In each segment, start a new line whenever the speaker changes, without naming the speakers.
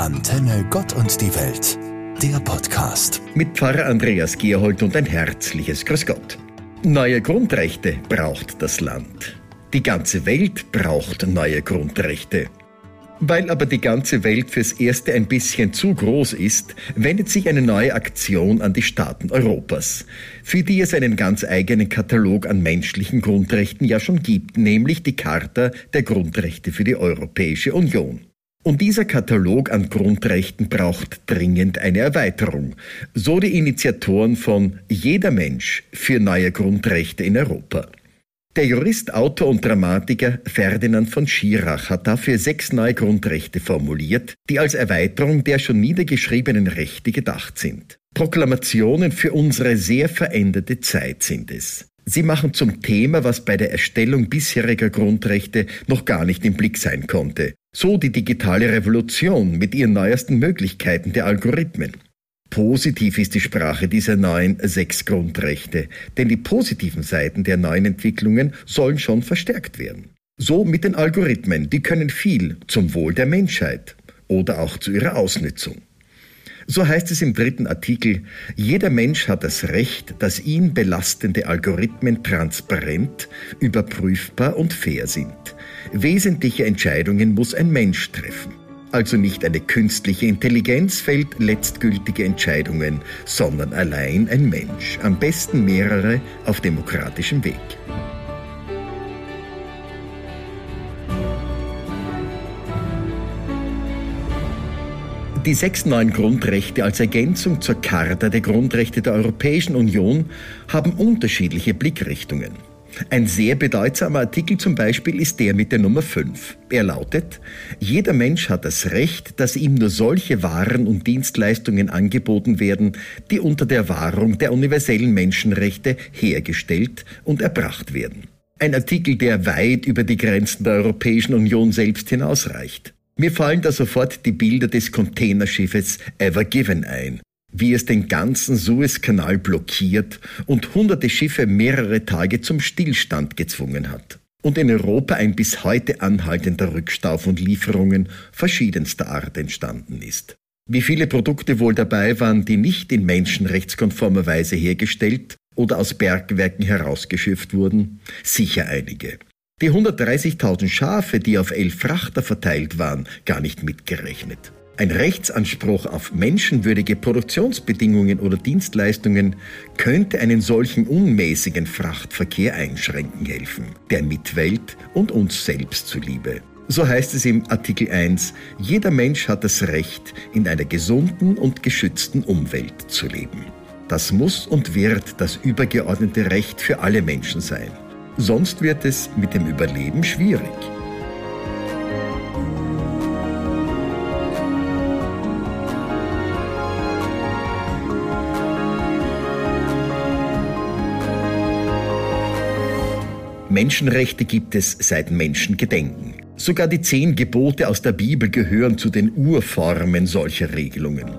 Antenne Gott und die Welt, der Podcast.
Mit Pfarrer Andreas Gerhold und ein herzliches Grüß Gott. Neue Grundrechte braucht das Land. Die ganze Welt braucht neue Grundrechte. Weil aber die ganze Welt fürs Erste ein bisschen zu groß ist, wendet sich eine neue Aktion an die Staaten Europas, für die es einen ganz eigenen Katalog an menschlichen Grundrechten ja schon gibt, nämlich die Charta der Grundrechte für die Europäische Union. Und dieser Katalog an Grundrechten braucht dringend eine Erweiterung, so die Initiatoren von Jeder Mensch für neue Grundrechte in Europa. Der Jurist, Autor und Dramatiker Ferdinand von Schirach hat dafür sechs neue Grundrechte formuliert, die als Erweiterung der schon niedergeschriebenen Rechte gedacht sind. Proklamationen für unsere sehr veränderte Zeit sind es. Sie machen zum Thema, was bei der Erstellung bisheriger Grundrechte noch gar nicht im Blick sein konnte. So die digitale Revolution mit ihren neuesten Möglichkeiten der Algorithmen. Positiv ist die Sprache dieser neuen sechs Grundrechte, denn die positiven Seiten der neuen Entwicklungen sollen schon verstärkt werden. So mit den Algorithmen, die können viel zum Wohl der Menschheit oder auch zu ihrer Ausnützung. So heißt es im dritten Artikel, jeder Mensch hat das Recht, dass ihn belastende Algorithmen transparent, überprüfbar und fair sind. Wesentliche Entscheidungen muss ein Mensch treffen. Also nicht eine künstliche Intelligenz fällt letztgültige Entscheidungen, sondern allein ein Mensch, am besten mehrere auf demokratischem Weg. Die sechs neuen Grundrechte als Ergänzung zur Charta der Grundrechte der Europäischen Union haben unterschiedliche Blickrichtungen. Ein sehr bedeutsamer Artikel zum Beispiel ist der mit der Nummer 5. Er lautet, jeder Mensch hat das Recht, dass ihm nur solche Waren und Dienstleistungen angeboten werden, die unter der Wahrung der universellen Menschenrechte hergestellt und erbracht werden. Ein Artikel, der weit über die Grenzen der Europäischen Union selbst hinausreicht. Mir fallen da sofort die Bilder des Containerschiffes Ever Given ein, wie es den ganzen Suezkanal blockiert und hunderte Schiffe mehrere Tage zum Stillstand gezwungen hat. Und in Europa ein bis heute anhaltender Rückstau von Lieferungen verschiedenster Art entstanden ist. Wie viele Produkte wohl dabei waren, die nicht in menschenrechtskonformer Weise hergestellt oder aus Bergwerken herausgeschifft wurden? Sicher einige die 130.000 Schafe, die auf elf Frachter verteilt waren, gar nicht mitgerechnet. Ein Rechtsanspruch auf menschenwürdige Produktionsbedingungen oder Dienstleistungen könnte einen solchen unmäßigen Frachtverkehr einschränken helfen, der Mitwelt und uns selbst zuliebe. So heißt es im Artikel 1, jeder Mensch hat das Recht, in einer gesunden und geschützten Umwelt zu leben. Das muss und wird das übergeordnete Recht für alle Menschen sein. Sonst wird es mit dem Überleben schwierig. Menschenrechte gibt es seit Menschengedenken. Sogar die zehn Gebote aus der Bibel gehören zu den Urformen solcher Regelungen.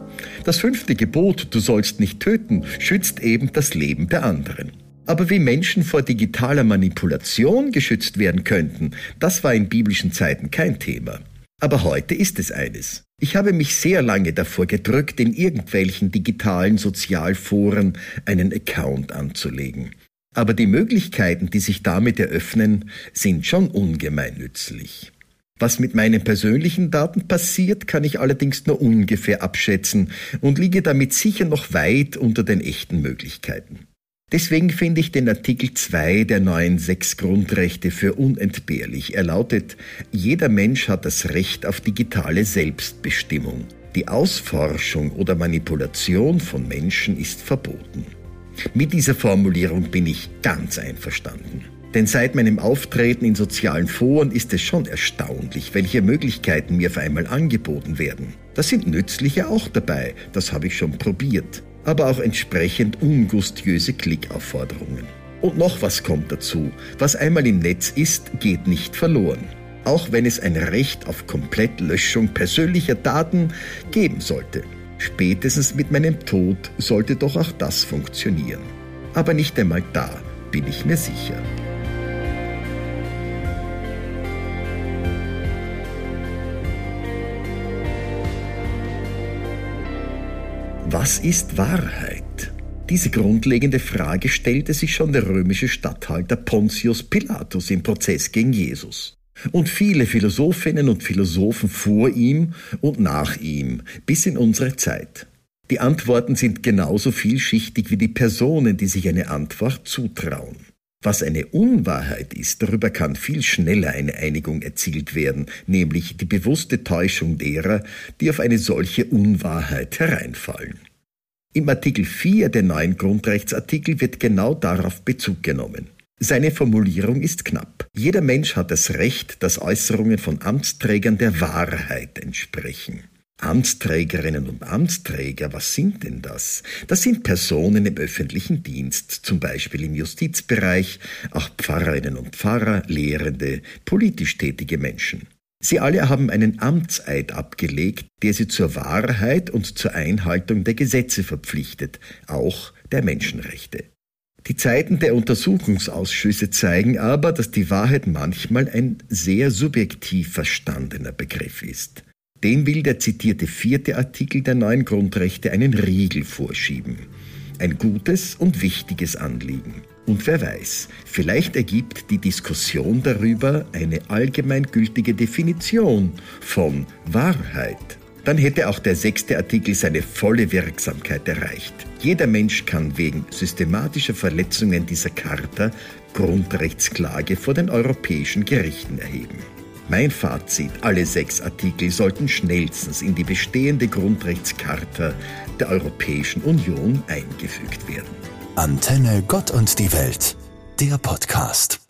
Das fünfte Gebot, du sollst nicht töten, schützt eben das Leben der anderen. Aber wie Menschen vor digitaler Manipulation geschützt werden könnten, das war in biblischen Zeiten kein Thema. Aber heute ist es eines. Ich habe mich sehr lange davor gedrückt, in irgendwelchen digitalen Sozialforen einen Account anzulegen. Aber die Möglichkeiten, die sich damit eröffnen, sind schon ungemein nützlich. Was mit meinen persönlichen Daten passiert, kann ich allerdings nur ungefähr abschätzen und liege damit sicher noch weit unter den echten Möglichkeiten. Deswegen finde ich den Artikel 2 der neuen sechs Grundrechte für unentbehrlich. Er lautet, jeder Mensch hat das Recht auf digitale Selbstbestimmung. Die Ausforschung oder Manipulation von Menschen ist verboten. Mit dieser Formulierung bin ich ganz einverstanden. Denn seit meinem Auftreten in sozialen Foren ist es schon erstaunlich, welche Möglichkeiten mir auf einmal angeboten werden. Da sind nützliche auch dabei, das habe ich schon probiert aber auch entsprechend ungustiöse Klickaufforderungen. Und noch was kommt dazu. Was einmal im Netz ist, geht nicht verloren. Auch wenn es ein Recht auf Komplettlöschung persönlicher Daten geben sollte. Spätestens mit meinem Tod sollte doch auch das funktionieren. Aber nicht einmal da bin ich mir sicher. Was ist Wahrheit? Diese grundlegende Frage stellte sich schon der römische Statthalter Pontius Pilatus im Prozess gegen Jesus. Und viele Philosophinnen und Philosophen vor ihm und nach ihm bis in unsere Zeit. Die Antworten sind genauso vielschichtig wie die Personen, die sich eine Antwort zutrauen. Was eine Unwahrheit ist, darüber kann viel schneller eine Einigung erzielt werden, nämlich die bewusste Täuschung derer, die auf eine solche Unwahrheit hereinfallen. Im Artikel 4 der neuen Grundrechtsartikel wird genau darauf Bezug genommen. Seine Formulierung ist knapp. Jeder Mensch hat das Recht, dass Äußerungen von Amtsträgern der Wahrheit entsprechen. Amtsträgerinnen und Amtsträger, was sind denn das? Das sind Personen im öffentlichen Dienst, zum Beispiel im Justizbereich, auch Pfarrerinnen und Pfarrer, Lehrende, politisch tätige Menschen. Sie alle haben einen Amtseid abgelegt, der sie zur Wahrheit und zur Einhaltung der Gesetze verpflichtet, auch der Menschenrechte. Die Zeiten der Untersuchungsausschüsse zeigen aber, dass die Wahrheit manchmal ein sehr subjektiv verstandener Begriff ist. Dem will der zitierte vierte Artikel der neuen Grundrechte einen Riegel vorschieben. Ein gutes und wichtiges Anliegen. Und wer weiß, vielleicht ergibt die Diskussion darüber eine allgemeingültige Definition von Wahrheit. Dann hätte auch der sechste Artikel seine volle Wirksamkeit erreicht. Jeder Mensch kann wegen systematischer Verletzungen dieser Charta Grundrechtsklage vor den europäischen Gerichten erheben. Mein Fazit, alle sechs Artikel sollten schnellstens in die bestehende Grundrechtscharta der Europäischen Union eingefügt werden.
Antenne Gott und die Welt, der Podcast.